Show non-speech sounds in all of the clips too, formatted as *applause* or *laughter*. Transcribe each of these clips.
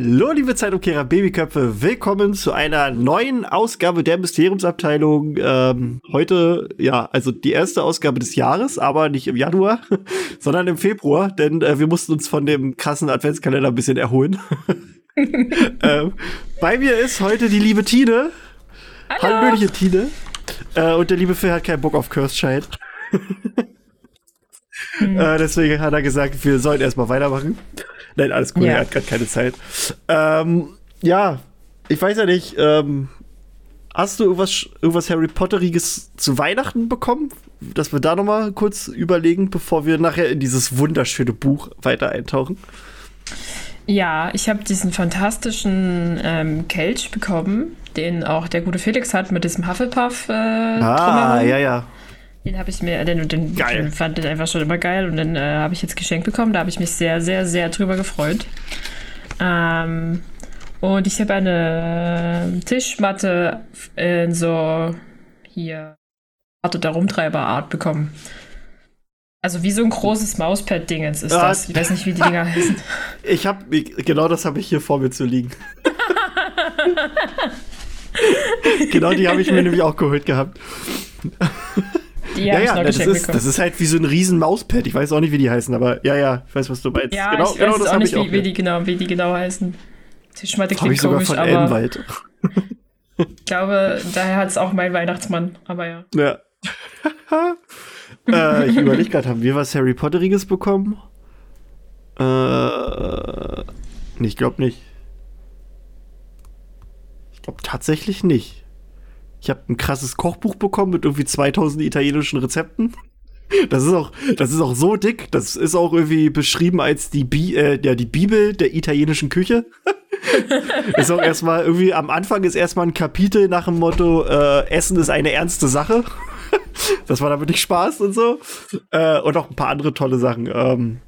Hallo, liebe Zeitumkehrer Babyköpfe. Willkommen zu einer neuen Ausgabe der Mysteriumsabteilung. Ähm, heute, ja, also die erste Ausgabe des Jahres, aber nicht im Januar, *laughs* sondern im Februar, denn äh, wir mussten uns von dem krassen Adventskalender ein bisschen erholen. *laughs* ähm, bei mir ist heute die liebe Tine. Hallo, liebe Tine. Äh, und der liebe Phil hat keinen Bock auf Cursed Child. *laughs* hm. äh, deswegen hat er gesagt, wir sollen erstmal weitermachen. Nein, alles gut, ja. er hat gerade keine Zeit. Ähm, ja, ich weiß ja nicht, ähm, hast du irgendwas, irgendwas Harry Potteriges zu Weihnachten bekommen? Dass wir da noch mal kurz überlegen, bevor wir nachher in dieses wunderschöne Buch weiter eintauchen. Ja, ich habe diesen fantastischen ähm, Kelch bekommen, den auch der gute Felix hat mit diesem Hufflepuff. Äh, ah, ja, ja. Den habe ich mir, den, den, den fand ich einfach schon immer geil und den äh, habe ich jetzt geschenkt bekommen. Da habe ich mich sehr, sehr, sehr drüber gefreut. Ähm, und ich habe eine Tischmatte in so hier Arte der Rumtreiber-Art bekommen. Also wie so ein großes Mauspad-Dingens ist das. Ich weiß nicht, wie die Dinger heißen. *laughs* Ich habe genau das habe ich hier vor mir zu liegen. *laughs* genau die habe ich mir nämlich auch geholt gehabt. Die ja, ja, das ist, das ist halt wie so ein riesen Mauspad. Ich weiß auch nicht, wie die heißen, aber ja, ja, ich weiß, was du meinst. Ja, genau, ich genau weiß das auch nicht, wie, wie, die genau, wie die genau heißen. Tischmatte klingt ich sogar komisch, von aber Elbenwald. ich glaube, daher hat es auch mein Weihnachtsmann, aber ja. Ja. *laughs* äh, ich überlege gerade, haben wir was Harry Potteriges bekommen? Äh, ich glaube nicht. Ich glaube tatsächlich nicht. Ich habe ein krasses Kochbuch bekommen mit irgendwie 2000 italienischen Rezepten. Das ist auch, das ist auch so dick. Das ist auch irgendwie beschrieben als die, Bi äh, ja, die Bibel der italienischen Küche. *laughs* ist auch erstmal irgendwie am Anfang ist erstmal ein Kapitel nach dem Motto äh, Essen ist eine ernste Sache. *laughs* das war damit nicht Spaß und so. Äh, und auch ein paar andere tolle Sachen. Ähm,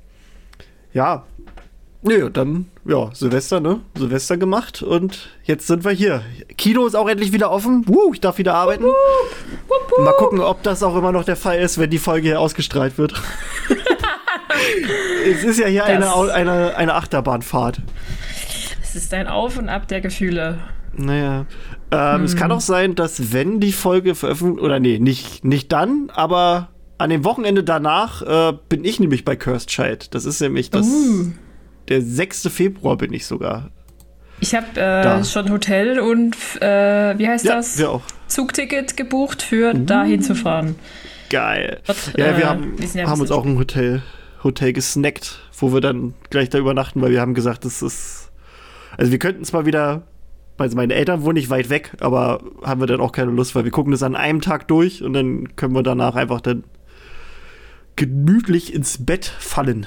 ja, Nö, dann, ja, Silvester, ne? Silvester gemacht und jetzt sind wir hier. Kino ist auch endlich wieder offen. Woo, ich darf wieder arbeiten. Mal gucken, ob das auch immer noch der Fall ist, wenn die Folge hier ausgestrahlt wird. *laughs* es ist ja hier eine, eine, eine Achterbahnfahrt. Es ist ein Auf und Ab der Gefühle. Naja. Ähm, hm. Es kann auch sein, dass wenn die Folge veröffentlicht, oder nee, nicht, nicht dann, aber an dem Wochenende danach äh, bin ich nämlich bei Cursed Child. Das ist nämlich das. Uh der 6. Februar bin ich sogar. Ich habe äh, schon Hotel und äh, wie heißt ja, das? Wir auch. Zugticket gebucht für uh, dahin zu fahren. Geil. Und, ja, wir äh, haben, wir haben uns auch ein Hotel, Hotel gesnackt, wo wir dann gleich da übernachten, weil wir haben gesagt, das ist. Also wir könnten zwar wieder. Also meine Eltern wohnen nicht weit weg, aber haben wir dann auch keine Lust, weil wir gucken das an einem Tag durch und dann können wir danach einfach dann gemütlich ins Bett fallen.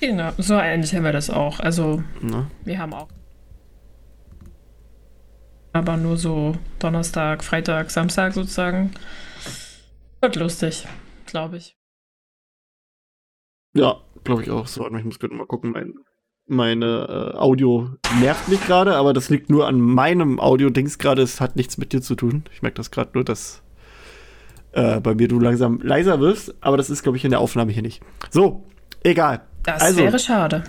Genau, so ähnlich haben wir das auch. Also, Na? wir haben auch. Aber nur so Donnerstag, Freitag, Samstag sozusagen. Wird lustig, glaube ich. Ja, glaube ich auch. So, ich muss mal gucken. Mein, meine äh, Audio nervt mich gerade, aber das liegt nur an meinem Audio-Dings gerade. Es hat nichts mit dir zu tun. Ich merke das gerade nur, dass äh, bei mir du langsam leiser wirst, aber das ist, glaube ich, in der Aufnahme hier nicht. So, egal. Das also, wäre schade.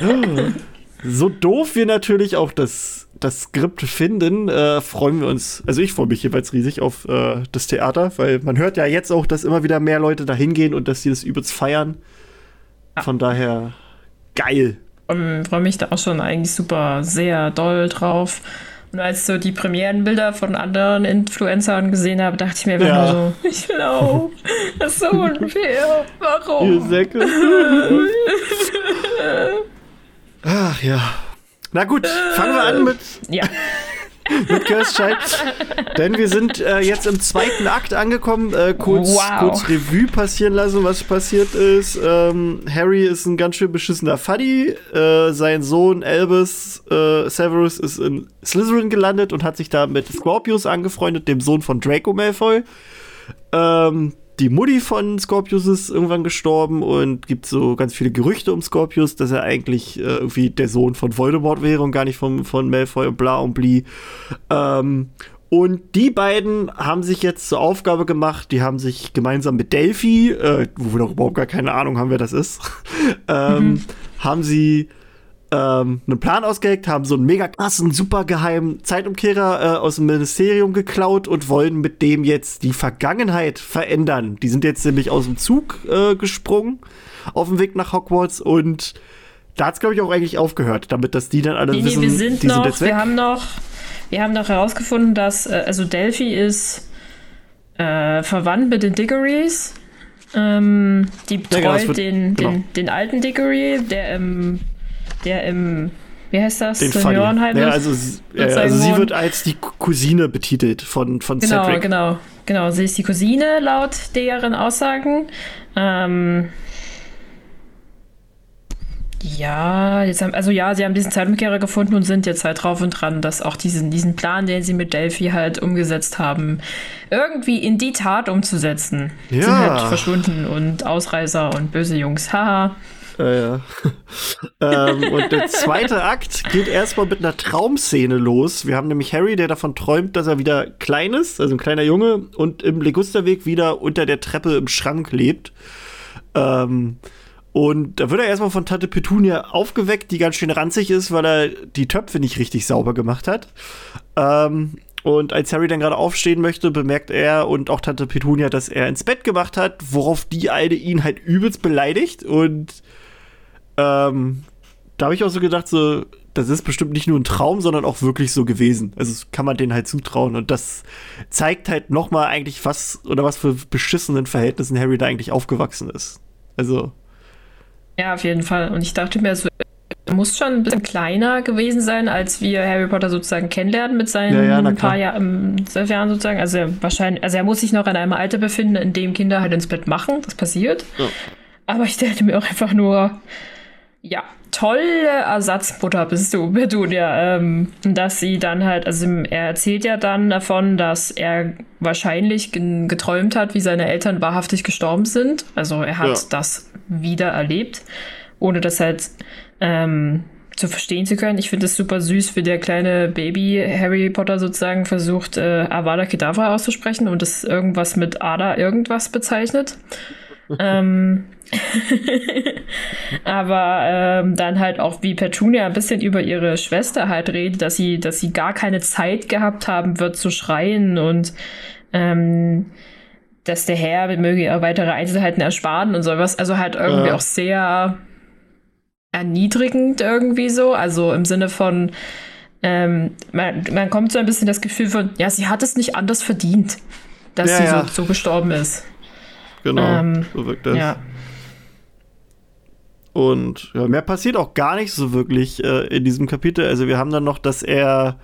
*laughs* so doof wir natürlich auch das, das Skript finden, äh, freuen wir uns, also ich freue mich jeweils riesig auf äh, das Theater, weil man hört ja jetzt auch, dass immer wieder mehr Leute da hingehen und dass sie das übelst feiern. Ja. Von daher geil. Ich freue mich da auch schon eigentlich super sehr doll drauf. Und als ich so die Premierenbilder von anderen Influencern gesehen habe, dachte ich mir immer ja. nur so, ich will auch. Das ist so unfair. Warum? Ihr Säcke. *laughs* Ach ja. Na gut, fangen wir an mit. Ja. Mit Kirstscheid. Denn wir sind äh, jetzt im zweiten Akt angekommen. Äh, kurz, wow. kurz Revue passieren lassen, was passiert ist. Ähm, Harry ist ein ganz schön beschissener Fuddy. Äh, sein Sohn Albus äh, Severus ist in Slytherin gelandet und hat sich da mit Scorpius angefreundet, dem Sohn von Draco Malfoy. Ähm, die Mutti von Scorpius ist irgendwann gestorben und gibt so ganz viele Gerüchte um Scorpius, dass er eigentlich äh, irgendwie der Sohn von Voldemort wäre und gar nicht vom, von Malfoy und bla und bli. Ähm, und die beiden haben sich jetzt zur Aufgabe gemacht, die haben sich gemeinsam mit Delphi, äh, wo wir doch überhaupt gar keine Ahnung haben, wer das ist, *laughs* ähm, mhm. haben sie ähm, einen Plan ausgeheckt, haben so einen mega krassen, super geheimen Zeitumkehrer äh, aus dem Ministerium geklaut und wollen mit dem jetzt die Vergangenheit verändern. Die sind jetzt nämlich aus dem Zug äh, gesprungen auf dem Weg nach Hogwarts und da hat es, glaube ich, auch eigentlich aufgehört, damit dass die dann alle nee, wissen, nee, wir sind die noch, sind jetzt weg. Wir haben noch, wir haben noch herausgefunden, dass, äh, also Delphi ist äh, verwandt mit den Diggories. Ähm, die betreut ja, genau, den, genau. den, den alten Diggory, der im, der im, wie heißt das? Den Seniorenheim ja, also, ja, also sie wird als die Cousine betitelt von, von genau, Cedric. Genau, genau. Sie ist die Cousine laut deren Aussagen. Ähm, ja, jetzt haben, also ja, sie haben diesen Zeitumkehrer gefunden und sind jetzt halt drauf und dran, dass auch diesen, diesen Plan, den sie mit Delphi halt umgesetzt haben, irgendwie in die Tat umzusetzen. Ja. Sind halt verschwunden und Ausreißer und böse Jungs. Haha. Ja, ja. *laughs* ähm, und der zweite Akt geht erstmal mit einer Traumszene los. Wir haben nämlich Harry, der davon träumt, dass er wieder klein ist, also ein kleiner Junge, und im Legusterweg wieder unter der Treppe im Schrank lebt. Ähm, und da wird er erstmal von Tante Petunia aufgeweckt, die ganz schön ranzig ist, weil er die Töpfe nicht richtig sauber gemacht hat. Ähm, und als Harry dann gerade aufstehen möchte, bemerkt er und auch Tante Petunia, dass er ins Bett gemacht hat, worauf die Alte ihn halt übelst beleidigt. Und ähm, da habe ich auch so gedacht, so, das ist bestimmt nicht nur ein Traum, sondern auch wirklich so gewesen. Also kann man denen halt zutrauen. Und das zeigt halt noch mal eigentlich was oder was für beschissenen Verhältnissen Harry da eigentlich aufgewachsen ist. Also ja, auf jeden Fall. Und ich dachte mir, so, er muss schon ein bisschen kleiner gewesen sein, als wir Harry Potter sozusagen kennenlernen mit seinen ja, ja, paar Jahren, zwölf Jahren sozusagen. Also er wahrscheinlich, also er muss sich noch in einem Alter befinden, in dem Kinder halt ins Bett machen. Das passiert. Ja. Aber ich dachte mir auch einfach nur, ja, tolle Ersatzmutter bist du, *laughs* Petunia. Ähm, dass sie dann halt, also er erzählt ja dann davon, dass er wahrscheinlich geträumt hat, wie seine Eltern wahrhaftig gestorben sind. Also er hat ja. das wieder erlebt, ohne das halt ähm, zu verstehen zu können. Ich finde es super süß, wie der kleine Baby Harry Potter sozusagen versucht, äh, Avada Kedavra auszusprechen und es irgendwas mit Ada irgendwas bezeichnet. Ähm, *laughs* aber ähm, dann halt auch wie Petunia ein bisschen über ihre Schwester halt redet, dass sie, dass sie gar keine Zeit gehabt haben wird zu schreien und ähm, dass der Herr möge ihr weitere Einzelheiten ersparen und sowas. Also halt irgendwie ja. auch sehr erniedrigend irgendwie so. Also im Sinne von, ähm, man, man kommt so ein bisschen das Gefühl von, ja, sie hat es nicht anders verdient, dass ja, sie ja. So, so gestorben ist. Genau, ähm, so wirkt das. Ja. Und ja, mehr passiert auch gar nicht so wirklich äh, in diesem Kapitel. Also wir haben dann noch, dass er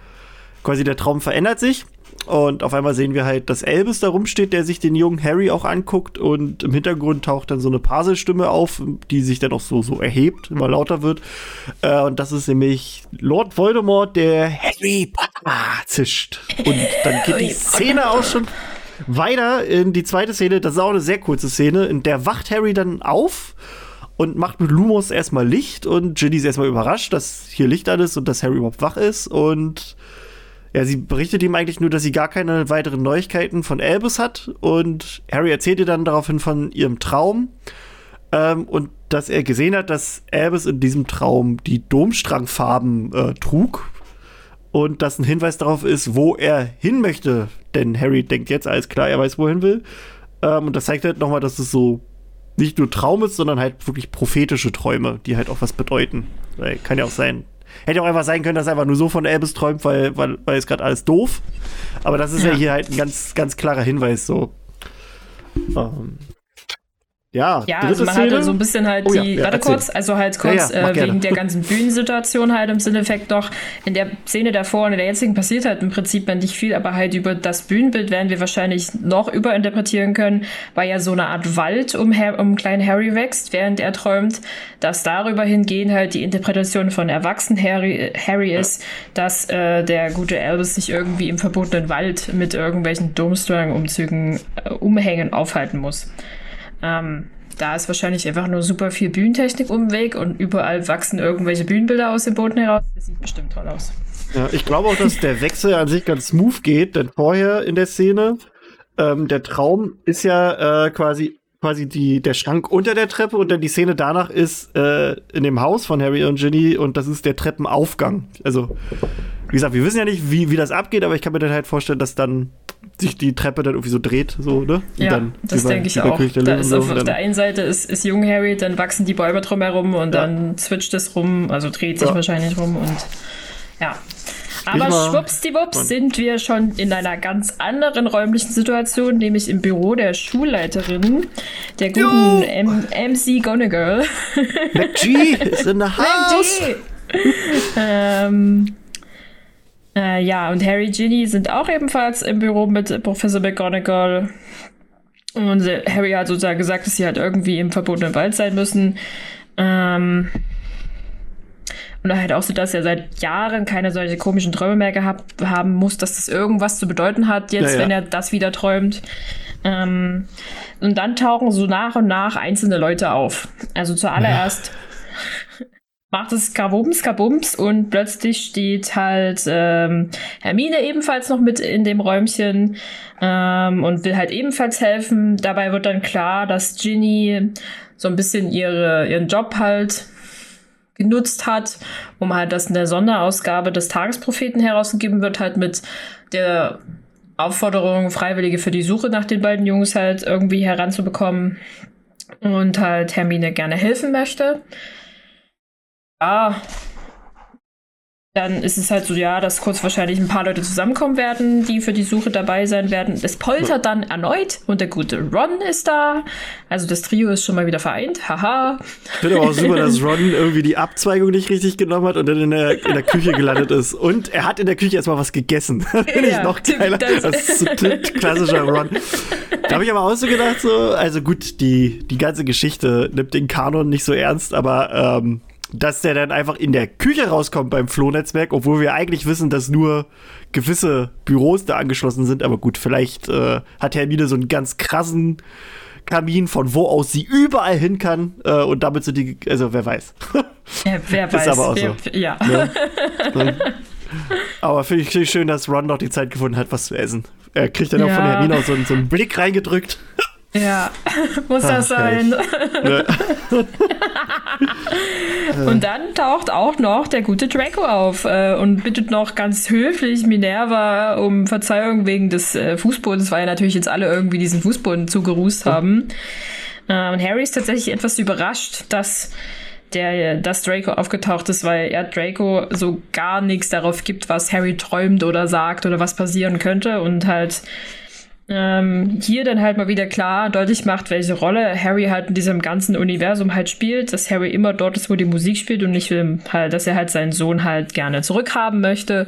quasi der Traum verändert sich. Und auf einmal sehen wir halt, dass Elvis da rumsteht, der sich den jungen Harry auch anguckt. Und im Hintergrund taucht dann so eine Parselstimme auf, die sich dann auch so, so erhebt, immer lauter wird. Äh, und das ist nämlich Lord Voldemort, der Harry Potter zischt. Und dann geht die Szene auch schon weiter in die zweite Szene. Das ist auch eine sehr kurze Szene. In der wacht Harry dann auf und macht mit Lumos erstmal Licht und Ginny ist erstmal überrascht, dass hier Licht an ist und dass Harry überhaupt wach ist und ja, sie berichtet ihm eigentlich nur, dass sie gar keine weiteren Neuigkeiten von Albus hat und Harry erzählt ihr dann daraufhin von ihrem Traum ähm, und dass er gesehen hat, dass Albus in diesem Traum die Domstrangfarben äh, trug und das ein Hinweis darauf ist, wo er hin möchte, denn Harry denkt jetzt alles klar, er weiß, wohin will. Ähm, und das zeigt halt nochmal, dass es so nicht nur Traum ist, sondern halt wirklich prophetische Träume, die halt auch was bedeuten. Weil kann ja auch sein. Hätte auch einfach sein können, dass er einfach nur so von Elvis träumt, weil, weil, weil ist gerade alles doof. Aber das ist ja. ja. hier halt ein ganz, ganz klarer Hinweis so. Ähm, ja, ja also man Szene. hatte so ein bisschen halt oh, die, ja, warte erzähl. kurz, also halt kurz ja, äh, wegen der ganzen Bühnensituation halt im Sinneffekt noch. In der Szene davor und in der jetzigen passiert halt im Prinzip nicht viel, aber halt über das Bühnenbild werden wir wahrscheinlich noch überinterpretieren können, weil ja so eine Art Wald um, um kleinen Harry wächst, während er träumt, dass darüber hingehen halt die Interpretation von erwachsenen Harry, Harry ist, dass äh, der gute Albus sich irgendwie im verbotenen Wald mit irgendwelchen Domstrang-Umzügen äh, umhängen aufhalten muss. Ähm, da ist wahrscheinlich einfach nur super viel Bühnentechnik um den Weg und überall wachsen irgendwelche Bühnenbilder aus dem Boden heraus. Das sieht bestimmt toll aus. Ja, ich glaube auch, dass der Wechsel an sich ganz smooth geht, denn vorher in der Szene, ähm, der Traum ist ja äh, quasi quasi die, der Schrank unter der Treppe und dann die Szene danach ist äh, in dem Haus von Harry und Ginny und das ist der Treppenaufgang. Also, wie gesagt, wir wissen ja nicht, wie, wie das abgeht, aber ich kann mir dann halt vorstellen, dass dann sich die Treppe dann irgendwie so dreht, so, ne? Und ja, dann das denke ich auch. Da ist so, auf, auf der einen Seite ist, ist jung Harry, dann wachsen die Bäume drumherum und ja. dann switcht es rum, also dreht sich ja. wahrscheinlich rum und ja. Aber schwuppsdiwupps sind wir schon in einer ganz anderen räumlichen Situation, nämlich im Büro der Schulleiterin, der guten M MC Gonagall. McG is in the *laughs* house. ähm, äh, ja, und Harry Ginny sind auch ebenfalls im Büro mit Professor McGonagall. Und Harry hat sozusagen gesagt, dass sie halt irgendwie im verbotenen Wald sein müssen. Ähm, und halt auch so, dass er seit Jahren keine solche komischen Träume mehr gehabt haben muss, dass das irgendwas zu bedeuten hat, jetzt, ja, ja. wenn er das wieder träumt. Ähm, und dann tauchen so nach und nach einzelne Leute auf. Also zuallererst ja. Macht es Kabums, Kabums und plötzlich steht halt ähm, Hermine ebenfalls noch mit in dem Räumchen ähm, und will halt ebenfalls helfen. Dabei wird dann klar, dass Ginny so ein bisschen ihre, ihren Job halt genutzt hat, um halt, dass in der Sonderausgabe des Tagespropheten herausgegeben wird, halt mit der Aufforderung, Freiwillige für die Suche nach den beiden Jungs halt irgendwie heranzubekommen und halt Hermine gerne helfen möchte. Ja, dann ist es halt so, ja, dass kurz wahrscheinlich ein paar Leute zusammenkommen werden, die für die Suche dabei sein werden. Es poltert dann erneut und der gute Ron ist da. Also das Trio ist schon mal wieder vereint. Haha. Ich finde aber auch super, dass Ron irgendwie die Abzweigung nicht richtig genommen hat und dann in der, in der Küche gelandet ist. Und er hat in der Küche erstmal was gegessen. *laughs* finde ja, ich noch geiler. Das, das ist so klassischer Ron. Da habe ich aber auch so gedacht, so, also gut, die, die ganze Geschichte nimmt den Kanon nicht so ernst, aber ähm, dass der dann einfach in der Küche rauskommt beim Flohnetzwerk, obwohl wir eigentlich wissen, dass nur gewisse Büros da angeschlossen sind. Aber gut, vielleicht äh, hat Hermine so einen ganz krassen Kamin, von wo aus sie überall hin kann. Äh, und damit sind die, also wer weiß. *laughs* Ja, wer weiß. Ist aber auch so. Ja. *laughs* ja. Aber finde ich schön, dass Ron noch die Zeit gefunden hat, was zu essen. Er kriegt dann ja. auch von Hermine auch so, so einen Blick reingedrückt. Ja, *laughs* muss Ach, das sein. Ja. *laughs* und dann taucht auch noch der gute Draco auf äh, und bittet noch ganz höflich Minerva um Verzeihung wegen des äh, Fußbodens, weil natürlich jetzt alle irgendwie diesen Fußboden zugerußt haben. Äh, und Harry ist tatsächlich etwas überrascht, dass der, dass Draco aufgetaucht ist, weil er Draco so gar nichts darauf gibt, was Harry träumt oder sagt oder was passieren könnte und halt ähm, hier dann halt mal wieder klar deutlich macht, welche Rolle Harry halt in diesem ganzen Universum halt spielt, dass Harry immer dort ist, wo die Musik spielt und nicht will halt, dass er halt seinen Sohn halt gerne zurückhaben möchte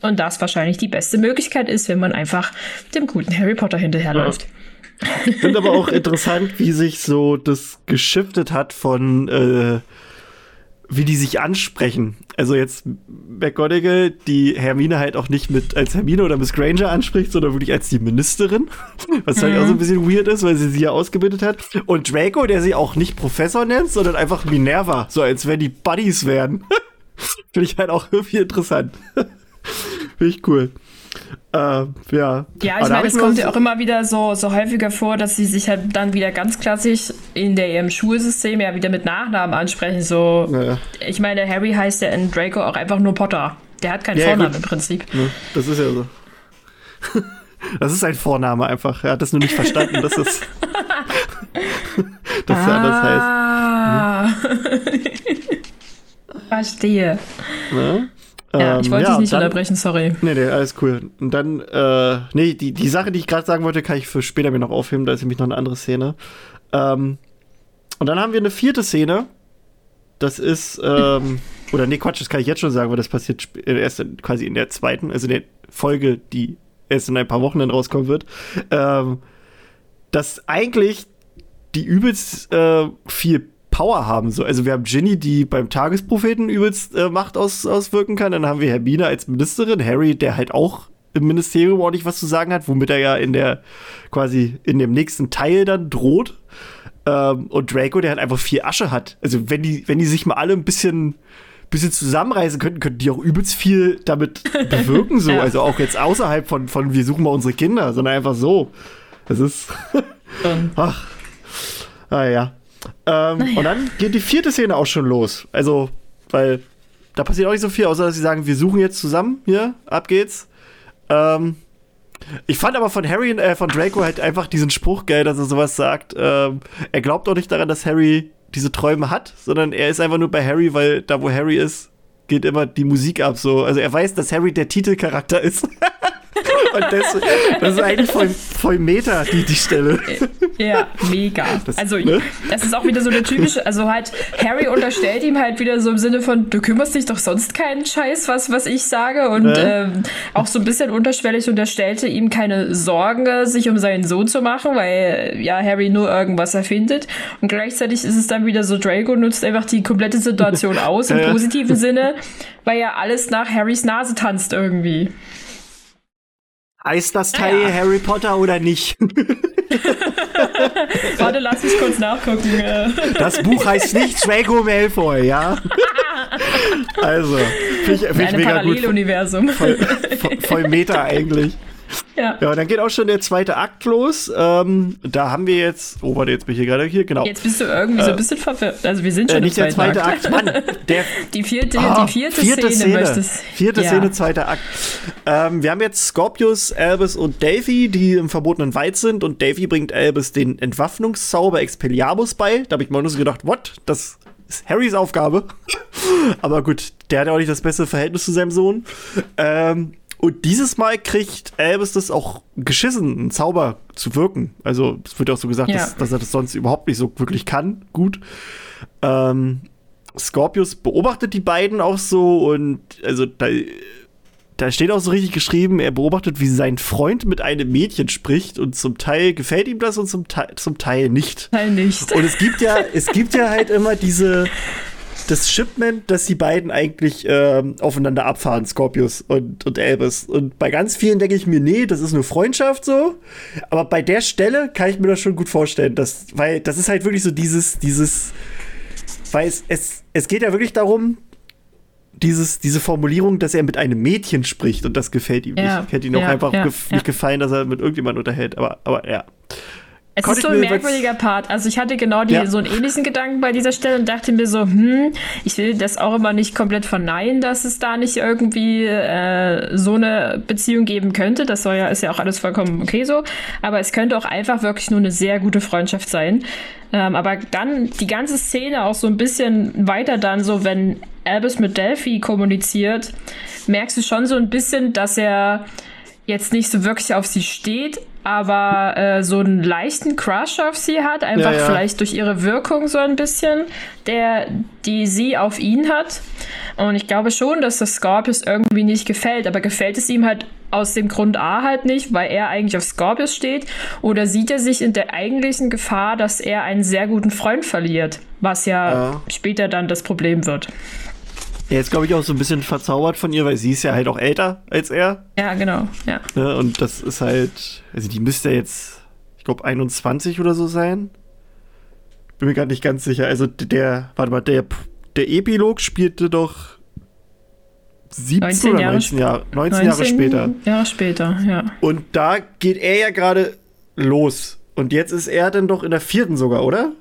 und das wahrscheinlich die beste Möglichkeit ist, wenn man einfach dem guten Harry Potter hinterherläuft. Ja. Ich finde aber auch *laughs* interessant, wie sich so das geschiftet hat von äh, wie die sich ansprechen. Also jetzt McGonagall, die Hermine halt auch nicht mit als Hermine oder Miss Granger anspricht, sondern wirklich als die Ministerin. *laughs* Was mhm. halt auch so ein bisschen weird ist, weil sie sie ja ausgebildet hat. Und Draco, der sie auch nicht Professor nennt, sondern einfach Minerva. So als wenn die Buddies wären. *laughs* Finde ich halt auch irgendwie interessant. *laughs* Finde ich cool. Äh, ja. Ja, ich meine, es kommt ja auch immer wieder so, so häufiger vor, dass sie sich halt dann wieder ganz klassisch in der ihrem Schulsystem ja wieder mit Nachnamen ansprechen. So, ja. ich meine, Harry heißt ja in Draco auch einfach nur Potter. Der hat keinen ja, Vornamen im Prinzip. das ist ja so. *laughs* Das ist ein Vorname einfach. Er hat das nur nicht verstanden, dass es *laughs* dass ah. er anders heißt. *laughs* Verstehe. Na? Ja, ich wollte ähm, ja, dich nicht dann, unterbrechen, sorry. Nee, nee, alles cool. Und dann, äh, nee, die, die Sache, die ich gerade sagen wollte, kann ich für später mir noch aufheben, da ist nämlich noch eine andere Szene. Ähm, und dann haben wir eine vierte Szene. Das ist, ähm, *laughs* oder nee, Quatsch, das kann ich jetzt schon sagen, weil das passiert erst quasi in der zweiten, also in der Folge, die erst in ein paar Wochen dann rauskommen wird. Ähm, dass eigentlich die übelst äh, viel Power haben. So. Also wir haben Ginny, die beim Tagespropheten übelst äh, Macht aus, auswirken kann. Dann haben wir Hermine als Ministerin, Harry, der halt auch im Ministerium ordentlich was zu sagen hat, womit er ja in der quasi in dem nächsten Teil dann droht. Ähm, und Draco, der halt einfach viel Asche hat. Also wenn die, wenn die sich mal alle ein bisschen bisschen zusammenreisen könnten, könnten die auch übelst viel damit *laughs* bewirken, so. Also auch jetzt außerhalb von, von wir suchen mal unsere Kinder, sondern einfach so. Das ist. *laughs* ach, Ah ja. Ähm, naja. Und dann geht die vierte Szene auch schon los. Also, weil da passiert auch nicht so viel, außer dass sie sagen, wir suchen jetzt zusammen hier, ab geht's. Ähm, ich fand aber von Harry, äh, von Draco halt einfach diesen Spruch geil, dass er sowas sagt. Ähm, er glaubt auch nicht daran, dass Harry diese Träume hat, sondern er ist einfach nur bei Harry, weil da, wo Harry ist, geht immer die Musik ab so. Also er weiß, dass Harry der Titelcharakter ist. *laughs* *laughs* Und das, das, ist eigentlich voll, voll Meta, die, die Stelle. Ja, mega. *laughs* Das, also, ne? das ist auch wieder so eine typische, also halt, Harry unterstellt ihm halt wieder so im Sinne von, du kümmerst dich doch sonst keinen Scheiß, was, was ich sage. Und ja. ähm, auch so ein bisschen unterschwellig unterstellte ihm keine Sorgen, sich um seinen Sohn zu machen, weil ja Harry nur irgendwas erfindet. Und gleichzeitig ist es dann wieder so, Draco nutzt einfach die komplette Situation aus, *laughs* im positiven Sinne, weil ja alles nach Harrys Nase tanzt irgendwie. Heißt das Teil ja. Harry Potter oder nicht? *laughs* Warte, lass mich kurz nachgucken. Das Buch heißt nicht Draco Malfoy, ja? *laughs* Also, finde ich, find ich mega gut. Voll, voll, voll Meta eigentlich. Ja. ja, dann geht auch schon der zweite Akt los. Ähm, da haben wir jetzt, oh, warte, jetzt bin ich hier gerade hier, genau. Jetzt bist du irgendwie äh, so ein bisschen verwirrt. Also wir sind schon äh, nicht der zweite Akt. Akt. Mann, *laughs* der, die vierte, oh, die vierte, vierte Szene, Szene möchtest. Vierte ja. Szene, zweiter Akt. Ähm, wir haben jetzt Scorpius, Albus und Davy, die im verbotenen Wald sind und Davy bringt Albus den Entwaffnungszauber Expelliarmus bei. Da habe ich mal nur so gedacht, what? Das ist Harrys Aufgabe. *laughs* Aber gut, der hat ja auch nicht das beste Verhältnis zu seinem Sohn. Ähm, und dieses Mal kriegt Albus das auch geschissen, einen Zauber zu wirken. Also es wird auch so gesagt, ja. dass, dass, er das sonst überhaupt nicht so wirklich kann. Gut. Ähm, Scorpius beobachtet die beiden auch so und also da, da steht auch so richtig geschrieben, er beobachtet, wie sein Freund mit einem Mädchen spricht und zum Teil gefällt ihm das und zum Teil, zum Teil nicht. Teil nicht. Und es gibt ja, es gibt ja halt immer diese, das Shipment, dass die beiden eigentlich ähm, aufeinander abfahren, Scorpius und, und Elvis. Und bei ganz vielen denke ich mir, nee, das ist nur Freundschaft so. Aber bei der Stelle kann ich mir das schon gut vorstellen, dass, weil das ist halt wirklich so dieses, dieses, weil es, es, es geht ja wirklich darum, dieses, diese Formulierung, dass er mit einem Mädchen spricht und das gefällt ihm ja, nicht. Hätte ihm ja, auch einfach ja, gef nicht gefallen, dass er mit irgendjemandem unterhält. Aber, aber ja. Es ist so ein merkwürdiger Part. Also ich hatte genau die, ja. so einen ähnlichen Gedanken bei dieser Stelle und dachte mir so, hm, ich will das auch immer nicht komplett verneinen, dass es da nicht irgendwie äh, so eine Beziehung geben könnte. Das soll ja, ist ja auch alles vollkommen okay so. Aber es könnte auch einfach wirklich nur eine sehr gute Freundschaft sein. Ähm, aber dann die ganze Szene auch so ein bisschen weiter dann so, wenn Albus mit Delphi kommuniziert, merkst du schon so ein bisschen, dass er jetzt nicht so wirklich auf sie steht, aber äh, so einen leichten Crush auf sie hat, einfach ja, ja. vielleicht durch ihre Wirkung so ein bisschen, der, die sie auf ihn hat. Und ich glaube schon, dass das Scorpius irgendwie nicht gefällt, aber gefällt es ihm halt aus dem Grund A halt nicht, weil er eigentlich auf Scorpius steht, oder sieht er sich in der eigentlichen Gefahr, dass er einen sehr guten Freund verliert, was ja, ja. später dann das Problem wird. Er ist, glaube ich, auch so ein bisschen verzaubert von ihr, weil sie ist ja halt auch älter als er. Ja, genau, ja. Ne, und das ist halt, also die müsste jetzt, ich glaube, 21 oder so sein. Bin mir gerade nicht ganz sicher. Also der, warte mal, der, der Epilog spielte doch 17 oder 19 Jahre, 19, 19 Jahre später. Jahre später, ja. Und da geht er ja gerade los. Und jetzt ist er dann doch in der vierten sogar, oder?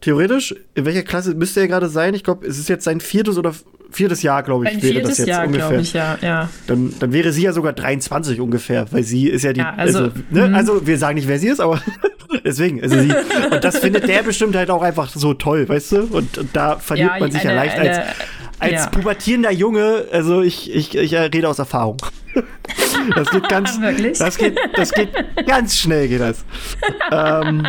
Theoretisch, in welcher Klasse müsste er gerade sein? Ich glaube, es ist jetzt sein viertes oder viertes Jahr, glaube ich, Ein wäre das jetzt Jahr, ungefähr. Ich, ja, ja. Dann, dann wäre sie ja sogar 23 ungefähr, weil sie ist ja die. Ja, also, also, ne? Mhm. also, wir sagen nicht, wer sie ist, aber *laughs* deswegen. Also sie, und das findet der bestimmt halt auch einfach so toll, weißt du? Und, und da verliert ja, man sich eine, ja leicht eine, als, als pubertierender Junge. Also ich, ich, ich rede aus Erfahrung. Das geht ganz, *laughs* das geht, das geht ganz schnell, geht das. ähm,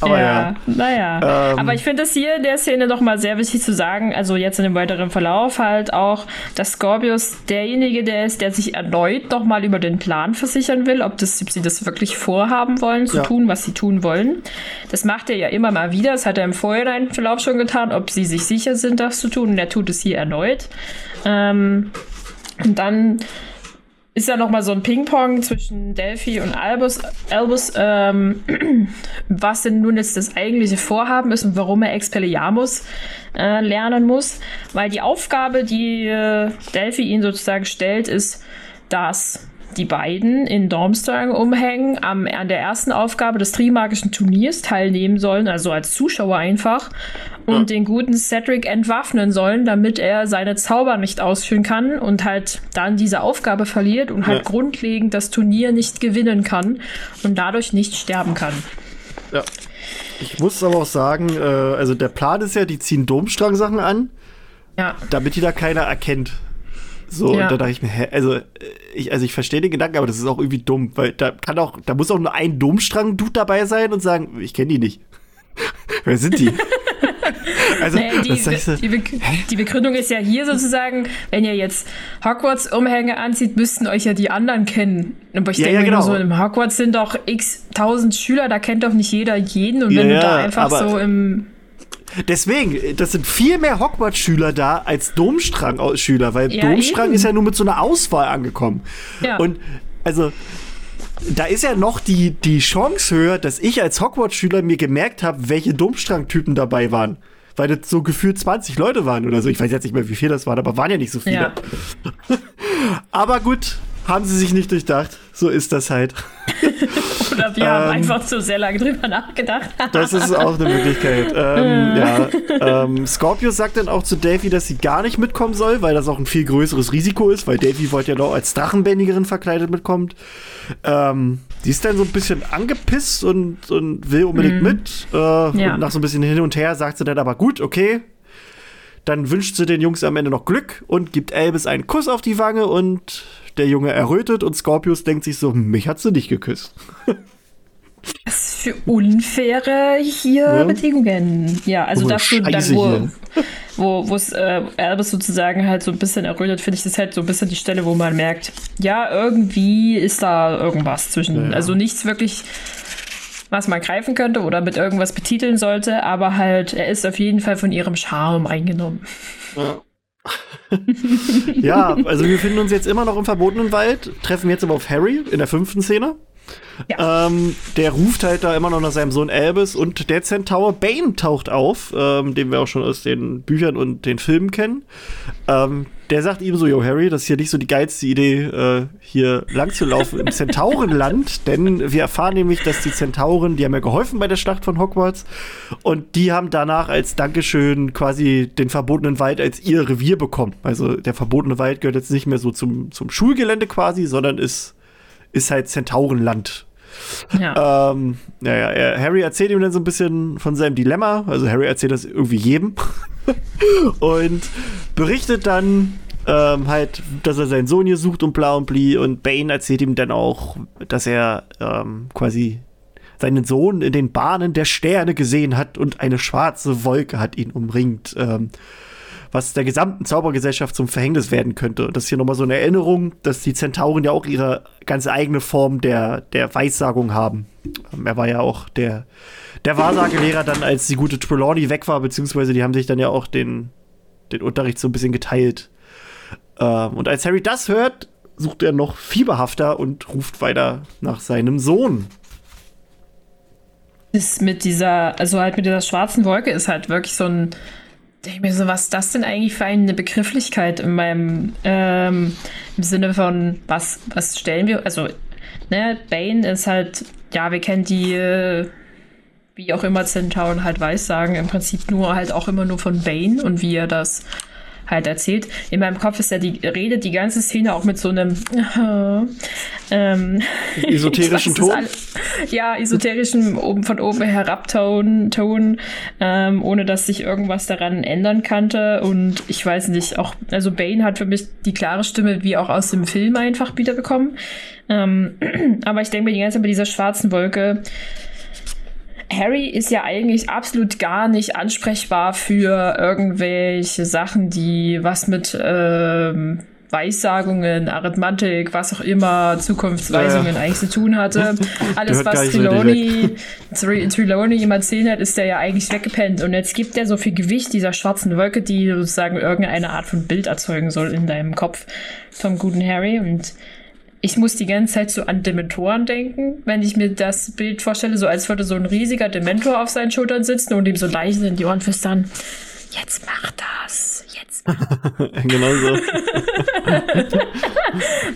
aber ja, ja. naja. Ähm, aber ich finde es hier in der Szene noch mal sehr wichtig zu sagen, also jetzt in dem weiteren Verlauf halt auch, dass Scorpius derjenige, der ist, der sich erneut noch mal über den Plan versichern will, ob, das, ob sie das wirklich vorhaben wollen, zu ja. tun, was sie tun wollen. Das macht er ja immer mal wieder, das hat er im vorherigen Verlauf schon getan, ob sie sich sicher sind, das zu tun, und er tut es hier erneut. Ähm, und dann ist ja noch mal so ein Ping-Pong zwischen Delphi und Albus, Albus ähm, *clears throat* was denn nun jetzt das eigentliche Vorhaben ist und warum er Expelliarmus äh, lernen muss. Weil die Aufgabe, die äh, Delphi ihn sozusagen stellt, ist, dass die beiden in Dormstrang umhängen, am, an der ersten Aufgabe des Trimagischen Turniers teilnehmen sollen, also als Zuschauer einfach, und ja. den guten Cedric entwaffnen sollen, damit er seine Zauber nicht ausführen kann und halt dann diese Aufgabe verliert und halt ja. grundlegend das Turnier nicht gewinnen kann und dadurch nicht sterben kann. Ja. Ich muss aber auch sagen, äh, also der Plan ist ja, die ziehen Domstrang-Sachen an, ja. damit die da keiner erkennt. So, ja. und da dachte ich mir, hä, also äh, ich, also ich verstehe den Gedanken, aber das ist auch irgendwie dumm, weil da kann auch, da muss auch nur ein Domstrang-Dude dabei sein und sagen, ich kenne die nicht. *laughs* Wer sind die? *laughs* also, naja, die, die, Be die, Begründung ist ja hier sozusagen, wenn ihr jetzt Hogwarts-Umhänge anzieht, müssten euch ja die anderen kennen. Aber ich ja, denke ja, genau. so, im Hogwarts sind doch x tausend Schüler, da kennt doch nicht jeder jeden. Und wenn ja, du da einfach so im Deswegen, das sind viel mehr Hogwarts-Schüler da als Domstrang-Schüler, weil ja, Domstrang eben. ist ja nur mit so einer Auswahl angekommen. Ja. Und also, da ist ja noch die, die Chance höher, dass ich als Hogwarts-Schüler mir gemerkt habe, welche Domstrang-Typen dabei waren. Weil das so gefühlt 20 Leute waren oder so. Ich weiß jetzt nicht mehr, wie viel das waren, aber waren ja nicht so viele. Ja. *laughs* aber gut, haben sie sich nicht durchdacht. So ist das halt. *laughs* Oder wir ähm, haben einfach zu sehr lange drüber nachgedacht. das ist auch eine Möglichkeit. Ähm, *laughs* ja. ähm, Scorpio sagt dann auch zu Davy, dass sie gar nicht mitkommen soll, weil das auch ein viel größeres Risiko ist, weil Davy wollte ja noch als Drachenbändigerin verkleidet mitkommt. Ähm, die ist dann so ein bisschen angepisst und, und will unbedingt mm. mit. Äh, ja. nach so ein bisschen hin und her sagt sie dann aber gut, okay, dann wünscht sie den Jungs am Ende noch Glück und gibt Elvis einen Kuss auf die Wange und der Junge errötet und Scorpius denkt sich so, mich hat sie nicht geküsst. *laughs* Was für unfaire hier ja. Bedingungen. Ja, also oh, dafür, dann, wo, wo, wo es äh, Albus sozusagen halt so ein bisschen errötet, finde ich das halt so ein bisschen die Stelle, wo man merkt, ja, irgendwie ist da irgendwas zwischen. Ja, Also nichts wirklich, was man greifen könnte oder mit irgendwas betiteln sollte, aber halt, er ist auf jeden Fall von ihrem Charme eingenommen. Ja *laughs* ja, also wir befinden uns jetzt immer noch im verbotenen Wald, treffen jetzt aber auf Harry in der fünften Szene. Ja. Ähm, der ruft halt da immer noch nach seinem Sohn Albus und der Centaur Bane taucht auf, ähm, den wir auch schon aus den Büchern und den Filmen kennen. Ähm, der sagt ihm so, yo Harry, das ist hier nicht so die geilste Idee, äh, hier lang zu laufen im Zentaurenland, *laughs* denn wir erfahren nämlich, dass die Zentauren, die haben ja geholfen bei der Schlacht von Hogwarts und die haben danach als Dankeschön quasi den verbotenen Wald als ihr Revier bekommen. Also der verbotene Wald gehört jetzt nicht mehr so zum, zum Schulgelände quasi, sondern ist ist halt Zentaurenland. Ja. Ähm, naja, er, Harry erzählt ihm dann so ein bisschen von seinem Dilemma. Also Harry erzählt das irgendwie jedem. *laughs* und berichtet dann ähm, halt, dass er seinen Sohn hier sucht und bla und bli. Und Bane erzählt ihm dann auch, dass er ähm, quasi seinen Sohn in den Bahnen der Sterne gesehen hat und eine schwarze Wolke hat ihn umringt. Ähm, was der gesamten Zaubergesellschaft zum Verhängnis werden könnte. Und das ist hier nochmal so eine Erinnerung, dass die Zentauren ja auch ihre ganz eigene Form der, der Weissagung haben. Ähm, er war ja auch der, der Wahrsagelehrer dann, als die gute Trelawney weg war, beziehungsweise die haben sich dann ja auch den, den Unterricht so ein bisschen geteilt. Ähm, und als Harry das hört, sucht er noch fieberhafter und ruft weiter nach seinem Sohn. Ist mit dieser, also halt mit dieser schwarzen Wolke ist halt wirklich so ein denke mir so, was ist das denn eigentlich für eine Begrifflichkeit in meinem, ähm, im Sinne von, was, was stellen wir, also, ne, Bane ist halt, ja, wir kennen die, wie auch immer Zentauren halt weiß sagen, im Prinzip nur halt auch immer nur von Bane und wie er das halt erzählt. In meinem Kopf ist ja die Rede, die ganze Szene auch mit so einem *laughs* ähm, *laughs* esoterischen Ton. Ja, esoterischen oben von oben herab Ton, Ton ähm, ohne dass sich irgendwas daran ändern kannte. Und ich weiß nicht, auch, also Bane hat für mich die klare Stimme wie auch aus dem Film einfach wiederbekommen. Ähm, *clears throat* aber ich denke mir die ganze Zeit bei dieser schwarzen Wolke, Harry ist ja eigentlich absolut gar nicht ansprechbar für irgendwelche Sachen, die was mit ähm, Weissagungen, Arithmetik, was auch immer, Zukunftsweisungen ja. eigentlich zu tun hatte. *laughs* Alles, was Trelawney, Trelawney ihm erzählt hat, ist der ja eigentlich weggepennt. Und jetzt gibt er so viel Gewicht dieser schwarzen Wolke, die sozusagen irgendeine Art von Bild erzeugen soll in deinem Kopf vom guten Harry. Und ich muss die ganze Zeit so an Dementoren denken, wenn ich mir das Bild vorstelle, so als würde so ein riesiger Dementor auf seinen Schultern sitzen und ihm so leise in die Ohren flüstern, jetzt mach das, jetzt mach *laughs* Genau so. *laughs*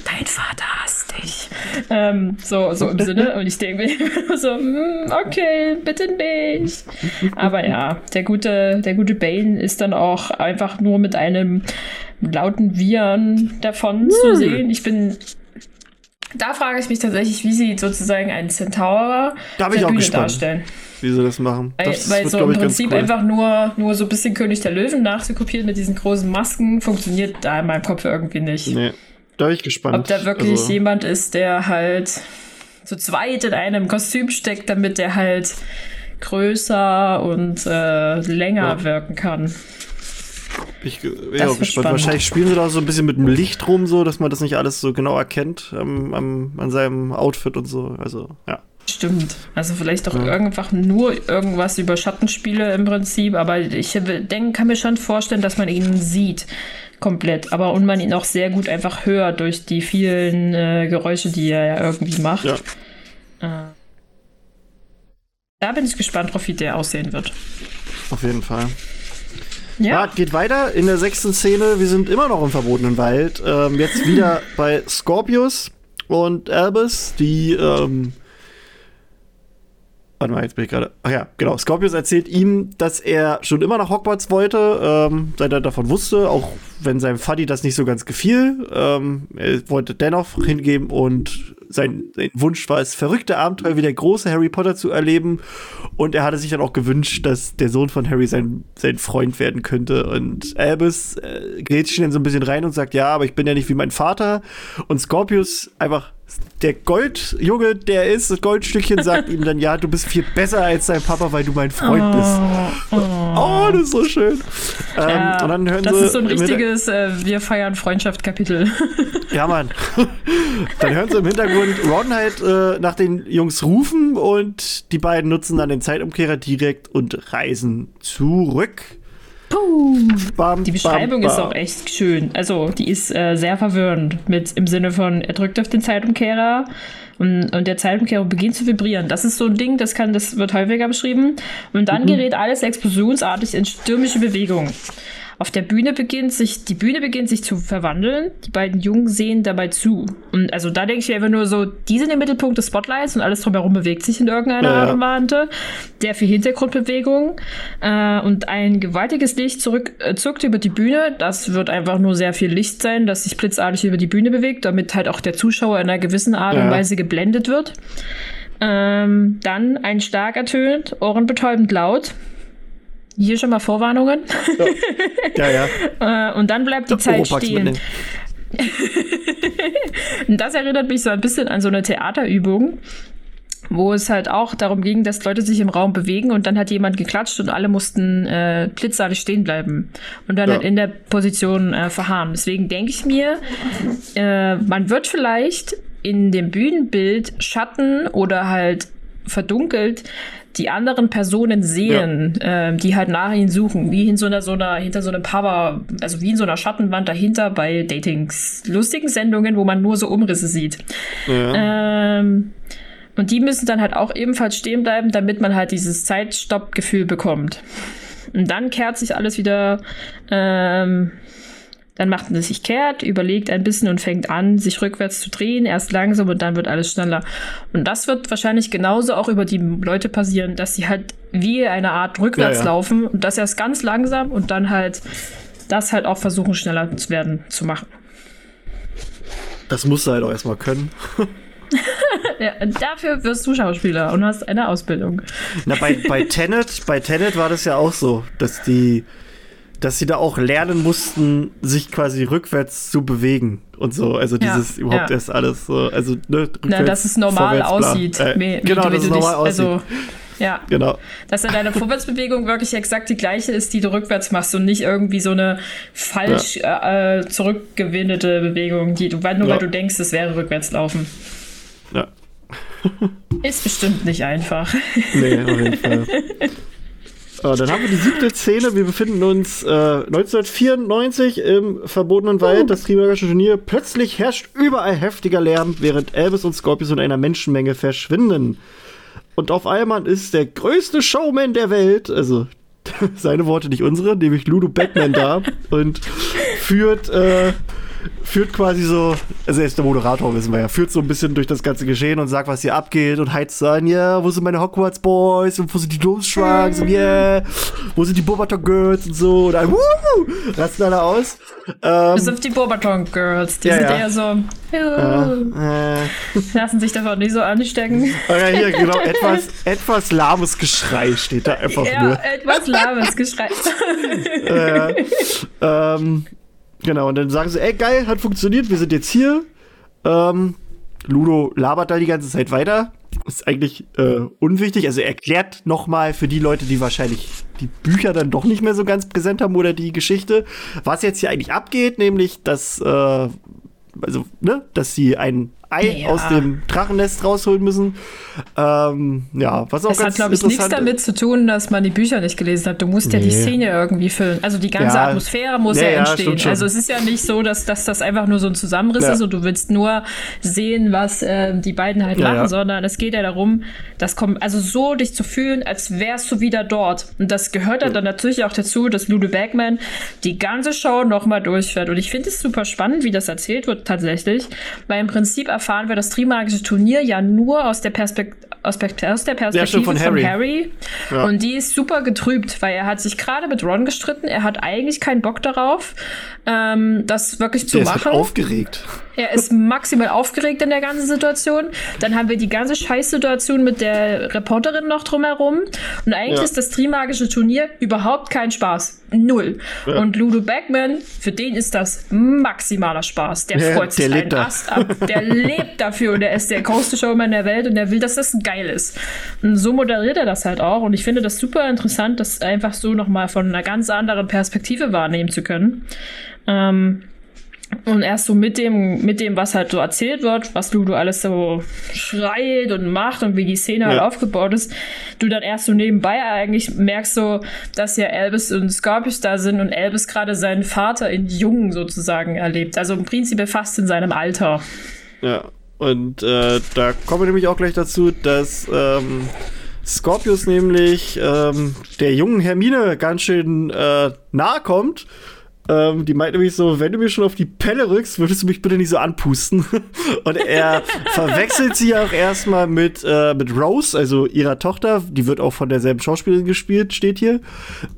Dein Vater hasst dich. Ähm, so, so im Sinne. Und ich denke mir *laughs* so, hm, okay, bitte nicht. Aber ja, der gute, der gute Bane ist dann auch einfach nur mit einem lauten Viren davon zu hm. sehen. Ich bin da frage ich mich tatsächlich, wie sie sozusagen einen Centaur da bin ich auch gespannt, darstellen. Wie sie das machen. Weil, das weil wird, so im Prinzip cool. einfach nur, nur so ein bisschen König der Löwen nachzukopieren mit diesen großen Masken funktioniert da in meinem Kopf irgendwie nicht. Nee, da bin ich gespannt. Ob da wirklich also, jemand ist, der halt zu zweit in einem Kostüm steckt, damit der halt größer und äh, länger ja. wirken kann. Ich bin ja, auch gespannt. Spannend. Wahrscheinlich spielen sie da so ein bisschen mit dem Licht rum, so, dass man das nicht alles so genau erkennt ähm, am, an seinem Outfit und so. Also, ja. Stimmt. Also vielleicht auch ja. einfach nur irgendwas über Schattenspiele im Prinzip, aber ich denke, kann mir schon vorstellen, dass man ihn sieht komplett, aber und man ihn auch sehr gut einfach hört durch die vielen äh, Geräusche, die er ja irgendwie macht. Ja. Äh, da bin ich gespannt drauf, wie der aussehen wird. Auf jeden Fall. Ja. ja. geht weiter in der sechsten Szene. Wir sind immer noch im verbotenen Wald. Ähm, jetzt wieder *laughs* bei Scorpius und Albus, die ähm, Warte mal, jetzt bin ich gerade. Ach ja, genau. Scorpius erzählt ihm, dass er schon immer nach Hogwarts wollte, ähm, seit er davon wusste, auch wenn seinem Fuddy das nicht so ganz gefiel. Ähm, er wollte dennoch hingeben und sein, sein, Wunsch war es, verrückte Abenteuer wie der große Harry Potter zu erleben. Und er hatte sich dann auch gewünscht, dass der Sohn von Harry sein, sein Freund werden könnte. Und Albus äh, gerät sich dann so ein bisschen rein und sagt, ja, aber ich bin ja nicht wie mein Vater. Und Scorpius einfach der Goldjunge, der ist, das Goldstückchen sagt *laughs* ihm dann, ja, du bist viel besser als dein Papa, weil du mein Freund bist. Oh, oh. Oh das ist so schön. Ähm, ja, und dann hören das sie ist so ein richtiges äh, Wir feiern Freundschaft-Kapitel. *laughs* ja, Mann. dann hören sie im Hintergrund Ron halt äh, nach den Jungs rufen und die beiden nutzen dann den Zeitumkehrer direkt und reisen zurück Bam, die Beschreibung bam, bam. ist auch echt schön. Also, die ist äh, sehr verwirrend. Mit im Sinne von, er drückt auf den Zeitumkehrer und, und der Zeitumkehrer beginnt zu vibrieren. Das ist so ein Ding, das kann, das wird häufiger beschrieben. Und dann mhm. gerät alles explosionsartig in stürmische Bewegung. Auf der Bühne beginnt sich, die Bühne beginnt sich zu verwandeln. Die beiden Jungen sehen dabei zu. Und also da denke ich mir einfach nur so, die sind im Mittelpunkt des Spotlights und alles drumherum bewegt sich in irgendeiner ja, Art und Weise. Der viel Hintergrundbewegung äh, und ein gewaltiges Licht zurück, äh, zuckt über die Bühne. Das wird einfach nur sehr viel Licht sein, das sich blitzartig über die Bühne bewegt, damit halt auch der Zuschauer in einer gewissen Art ja. und Weise geblendet wird. Ähm, dann ein stark ertönt, ohrenbetäubend laut. Hier schon mal Vorwarnungen. Ja, ja. ja. *laughs* Äh, und dann bleibt die Zeit Oropax stehen. *laughs* und das erinnert mich so ein bisschen an so eine Theaterübung, wo es halt auch darum ging, dass Leute sich im Raum bewegen und dann hat jemand geklatscht und alle mussten äh, blitzartig stehen bleiben und dann ja. halt in der Position äh, verharren. Deswegen denke ich mir, äh, man wird vielleicht in dem Bühnenbild Schatten oder halt verdunkelt die anderen Personen sehen, ja. äh, die halt nach ihnen suchen, wie in so einer, so einer, hinter so einem Power, also wie in so einer Schattenwand dahinter bei Datings, lustigen Sendungen, wo man nur so Umrisse sieht. Ja. Ähm, und die müssen dann halt auch ebenfalls stehen bleiben, damit man halt dieses Zeitstoppgefühl bekommt. Und dann kehrt sich alles wieder ähm, dann macht man sich kehrt, überlegt ein bisschen und fängt an, sich rückwärts zu drehen, erst langsam und dann wird alles schneller. Und das wird wahrscheinlich genauso auch über die Leute passieren, dass sie halt wie eine Art rückwärts ja, ja. laufen und das erst ganz langsam und dann halt das halt auch versuchen, schneller zu werden, zu machen. Das musst du halt auch erstmal können. *laughs* ja, dafür wirst du Schauspieler und hast eine Ausbildung. Na, bei, bei *laughs* Tenet, bei Tenet war das ja auch so, dass die dass sie da auch lernen mussten, sich quasi rückwärts zu bewegen und so. Also dieses ja, überhaupt ja. erst alles so, also ne, rückwärts, Na, dass es normal aussieht. Äh, wie, genau, dass es normal aussieht. Also, ja. Genau. Dass dann deine *laughs* Vorwärtsbewegung wirklich exakt die gleiche ist, die du rückwärts machst und nicht irgendwie so eine falsch ja. äh, zurückgewindete Bewegung, die du, nur ja. weil du denkst, es wäre rückwärts laufen. Ja. ist bestimmt nicht einfach. Nee, auf jeden Fall. *laughs* So, dann haben wir die siebte Szene. Wir befinden uns äh, 1994 im verbotenen Wald, uh. das Trimagische Turnier. Plötzlich herrscht überall heftiger Lärm, während Elvis und Scorpius in einer Menschenmenge verschwinden. Und auf einmal ist der größte Showman der Welt, also *laughs* seine Worte, nicht unsere, nämlich Ludo Batman da *laughs* und führt, äh, führt quasi so, also er ist der Moderator, wissen wir ja, führt so ein bisschen durch das ganze Geschehen und sagt, was hier abgeht und heizt an, ja, yeah, wo sind meine Hogwarts Boys und wo sind die Domschwanks und yeah, wo sind die Bobaton Girls und so und dann, wuhu, rasten alle aus. Ähm, Bis auf die Bobaton Girls, die ja, sind ja. eher so, ja, äh, lassen sich davon nicht so anstecken. Ja, hier, genau, etwas, etwas lahmes Geschrei steht da einfach ja, nur. etwas lahmes Geschrei. äh, ähm, Genau, und dann sagen sie, ey, geil, hat funktioniert, wir sind jetzt hier. Ähm, Ludo labert da die ganze Zeit weiter. Ist eigentlich äh, unwichtig. Also er erklärt nochmal für die Leute, die wahrscheinlich die Bücher dann doch nicht mehr so ganz präsent haben oder die Geschichte, was jetzt hier eigentlich abgeht, nämlich dass, äh, also, ne, dass sie ein Ei ja. aus dem Drachennest rausholen müssen. Ähm, ja, was auch das ganz hat, glaube ich, nichts damit zu tun, dass man die Bücher nicht gelesen hat. Du musst nee. ja die Szene irgendwie füllen. Also die ganze ja. Atmosphäre muss ja, ja entstehen. Also es ist ja nicht so, dass, dass das einfach nur so ein Zusammenriss ist und du willst nur sehen, was äh, die beiden halt machen, sondern es geht ja darum, das kommt, also so dich zu fühlen, als wärst du wieder dort. Und das gehört dann natürlich auch dazu, dass Ludo Bagman die ganze Show nochmal durchfährt. Und ich finde es super spannend, wie das erzählt wird tatsächlich, weil im Prinzip erfahren wir das Trimagische Turnier ja nur aus der, Perspekt aus, aus der Perspektive ja, von Harry. Von Harry. Ja. Und die ist super getrübt, weil er hat sich gerade mit Ron gestritten. Er hat eigentlich keinen Bock darauf, ähm, das wirklich zu der machen. Ist halt aufgeregt. Er ist maximal aufgeregt in der ganzen Situation. Dann haben wir die ganze Scheißsituation mit der Reporterin noch drumherum. Und eigentlich ja. ist das Trimagische Turnier überhaupt kein Spaß. Null. Ja. Und Ludo Backman, für den ist das maximaler Spaß. Der ja, freut sich der einen Ast ab. Der lebt dafür und er ist der größte Showman der Welt und er will, dass das geil ist. Und so moderiert er das halt auch. Und ich finde das super interessant, das einfach so nochmal von einer ganz anderen Perspektive wahrnehmen zu können. Ähm, und erst so mit dem, mit dem, was halt so erzählt wird, was Ludo alles so schreit und macht und wie die Szene halt ja. halt aufgebaut ist, du dann erst so nebenbei eigentlich merkst so, dass ja Elvis und Scorpius da sind und Elvis gerade seinen Vater in Jungen sozusagen erlebt. Also im Prinzip fast in seinem Alter. Ja, und äh, da kommen wir nämlich auch gleich dazu, dass ähm, Scorpius nämlich ähm, der jungen Hermine ganz schön äh, nahe kommt ähm, die meint nämlich so, wenn du mir schon auf die Pelle rückst, würdest du mich bitte nicht so anpusten. *laughs* und er verwechselt sie auch erstmal mit, äh, mit Rose, also ihrer Tochter. Die wird auch von derselben Schauspielerin gespielt, steht hier.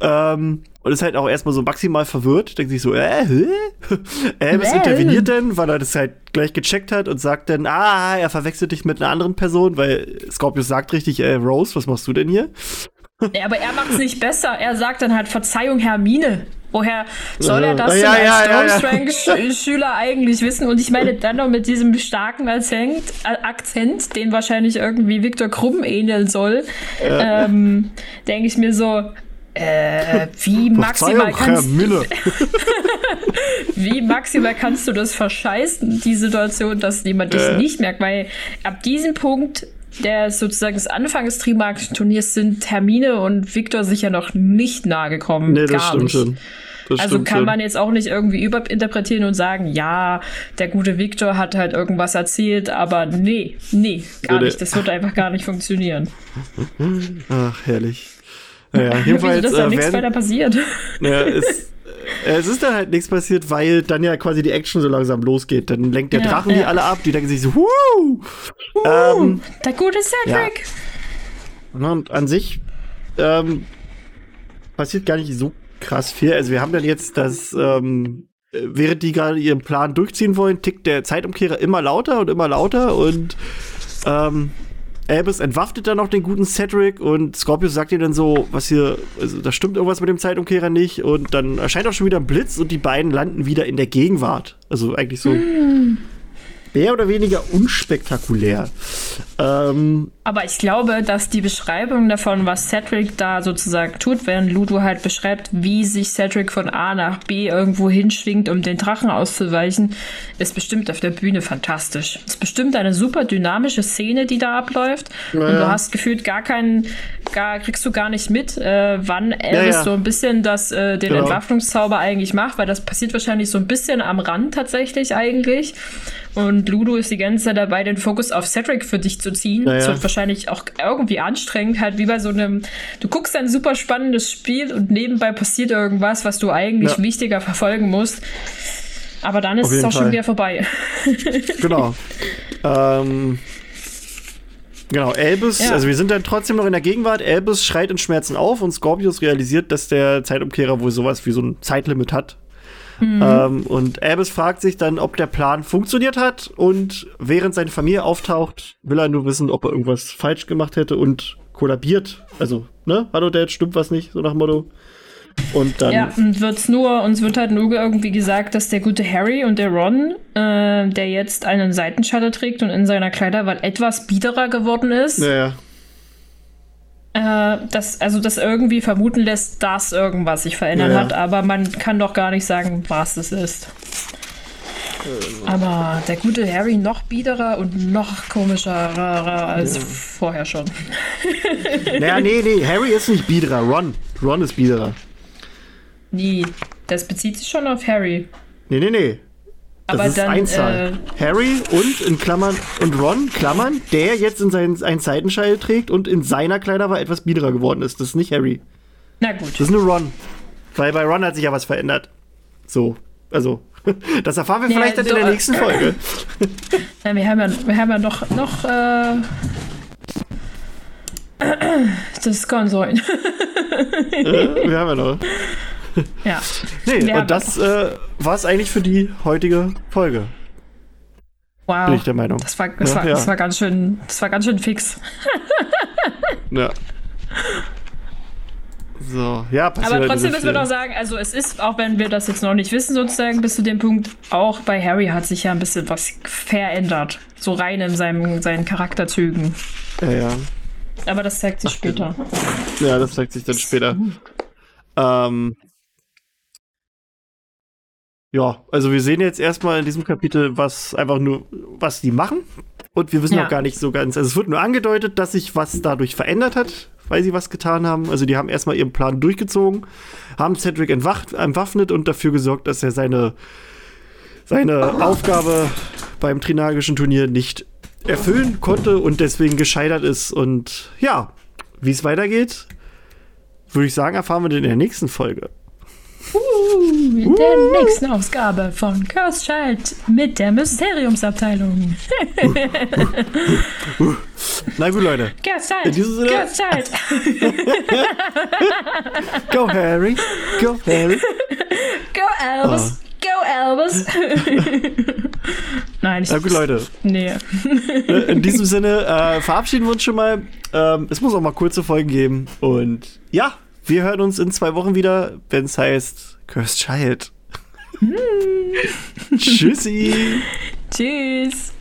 Ähm, und ist halt auch erstmal so maximal verwirrt. Denkt sich so, äh, hä? *laughs* Äh, interveniert dann, weil er das halt gleich gecheckt hat und sagt dann, ah, er verwechselt dich mit einer anderen Person, weil Scorpius sagt richtig, äh, Rose, was machst du denn hier? Ja, aber er macht es nicht besser. Er sagt dann halt, Verzeihung, Hermine. Woher soll er das ja, denn als ja, ja, *laughs* Schüler eigentlich wissen? Und ich meine, dann noch mit diesem starken Akzent, Akzent den wahrscheinlich irgendwie Viktor Krumm ähneln soll, ähm, denke ich mir so, äh, wie maximal kannst du, *laughs* *laughs* wie maximal kannst du das verscheißen, die Situation, dass jemand dich äh. nicht merkt, weil ab diesem Punkt der sozusagen das Anfang des Trimark-Turniers sind Hermine und Viktor sicher noch nicht nahe gekommen. Nee, das Gar stimmt nicht. schon. Das also kann schon. man jetzt auch nicht irgendwie überinterpretieren und sagen, ja, der gute Viktor hat halt irgendwas erzählt, aber nee, nee, gar nee, nicht. Das wird einfach gar nicht funktionieren. Ach, herrlich. Naja, jedenfalls. dass da äh, nichts weiter passiert. Ja, ist, *laughs* es ist dann halt nichts passiert, weil dann ja quasi die Action so langsam losgeht. Dann lenkt der ja, Drachen ja. die alle ab, die denken sich so, Wuh! Uh, ähm, der gute Cedric. Ja. Und an sich ähm, passiert gar nicht so krass viel. Also wir haben dann jetzt das, ähm, während die gerade ihren Plan durchziehen wollen, tickt der Zeitumkehrer immer lauter und immer lauter und ähm, Albus entwaffnet dann noch den guten Cedric und Scorpius sagt ihm dann so, was hier, also da stimmt irgendwas mit dem Zeitumkehrer nicht und dann erscheint auch schon wieder ein Blitz und die beiden landen wieder in der Gegenwart. Also eigentlich so. Mm mehr oder weniger unspektakulär. Ähm, Aber ich glaube, dass die Beschreibung davon, was Cedric da sozusagen tut, während Ludo halt beschreibt, wie sich Cedric von A nach B irgendwo hinschwingt, um den Drachen auszuweichen, ist bestimmt auf der Bühne fantastisch. Ist bestimmt eine super dynamische Szene, die da abläuft. Naja. Und du hast gefühlt gar keinen, gar, kriegst du gar nicht mit, äh, wann Elvis ja, so ein bisschen das, äh, den genau. Entwaffnungszauber eigentlich macht, weil das passiert wahrscheinlich so ein bisschen am Rand tatsächlich eigentlich Und Ludo ist die ganze Zeit dabei, den Fokus auf Cedric für dich zu ziehen. Ja, Das wird wahrscheinlich auch irgendwie anstrengend, halt wie bei so einem, du guckst ein super spannendes Spiel und nebenbei passiert irgendwas, was du eigentlich ja. wichtiger verfolgen musst. Aber dann ist es auch Fall. schon wieder vorbei. *laughs* genau. ähm, Genau, Elbis, ja. also wir sind dann trotzdem noch in der Gegenwart. Elbis schreit in Schmerzen auf und Scorpius realisiert, dass der Zeitumkehrer wohl sowas wie so ein Zeitlimit hat. Mhm. Ähm, und Elbis fragt sich dann, ob der Plan funktioniert hat und während seine Familie auftaucht, will er nur wissen, ob er irgendwas falsch gemacht hätte und kollabiert. Also, ne? Hallo Dad, stimmt was nicht, so nach dem Motto. Und dann. Ja, und wird's nur, uns wird halt nur irgendwie gesagt, dass der gute Harry und der Ron, äh, der jetzt einen Seitenschalle trägt und in seiner Kleiderwahl etwas biederer geworden ist. Naja. Äh, das, also das irgendwie vermuten lässt, dass irgendwas sich verändert naja. hat, aber man kann doch gar nicht sagen, was es ist. Aber der gute Harry noch biederer und noch komischer als ja. vorher schon. *laughs* Naja, nee, nee, Harry ist nicht biederer, Ron. Ron ist biederer. Nee, das bezieht sich schon auf Harry. Nee, nee, nee. Das Aber ist dann, Einzahl. Äh, Harry und in Klammern und Ron, Klammern, der jetzt in seinen einen Seitenschall trägt und in seiner Kleiderwahl etwas biederer geworden ist. Das ist nicht Harry. Na gut. Das ist nur Ron. Weil bei Ron hat sich ja was verändert. So, also, *laughs* das erfahren wir ja, vielleicht dann so, in der nächsten Folge. *laughs* Ja, wir haben ja, wir haben ja noch, noch äh, *clears throat* das kann sein. *laughs* wir haben ja noch. *laughs* Ja. Nee, und das äh, war es eigentlich für die heutige Folge. Wow. Bin ich der Meinung. Das war, das, ja, war, ja. das war ganz schön, das war ganz schön fix. *laughs* ja. So, ja, passiert Aber trotzdem müssen wir noch sagen, also es ist, auch wenn wir das jetzt noch nicht wissen, sozusagen bis zu dem Punkt, auch bei Harry hat sich ja ein bisschen was verändert. So rein in seinem, seinen Charakterzügen. Ja, ja. Aber das zeigt sich Ach, später. Ja, das zeigt sich dann später. Ähm, ja, also wir sehen jetzt erstmal in diesem Kapitel, was einfach nur, was die machen. Und wir wissen ja. auch gar nicht so ganz. Also es wird nur angedeutet, dass sich was dadurch verändert hat, weil sie was getan haben. Also die haben erstmal ihren Plan durchgezogen, haben Cedric entwaffnet und dafür gesorgt, dass er seine, seine Aufgabe beim Trinagischen Turnier nicht erfüllen konnte und deswegen gescheitert ist. Und ja, wie es weitergeht, würde ich sagen, erfahren wir in der nächsten Folge. Uh, in uh. der nächsten Ausgabe von Curse Child mit der Mysteriumsabteilung. *laughs* Na gut, Leute. Curse Child. Curse Child. *laughs* Go, Harry. Go, Harry. Go, Elvis. Oh. Go, Elvis. Nein, ich. Na gut, Leute. Nee. Äh, in diesem Sinne äh, verabschieden wir uns schon mal. Ähm, es muss auch mal kurze Folgen geben. Und ja, wir hören uns in zwei Wochen wieder, wenn es heißt Cursed Child. Hm. *laughs* Tschüssi. *laughs* Tschüss.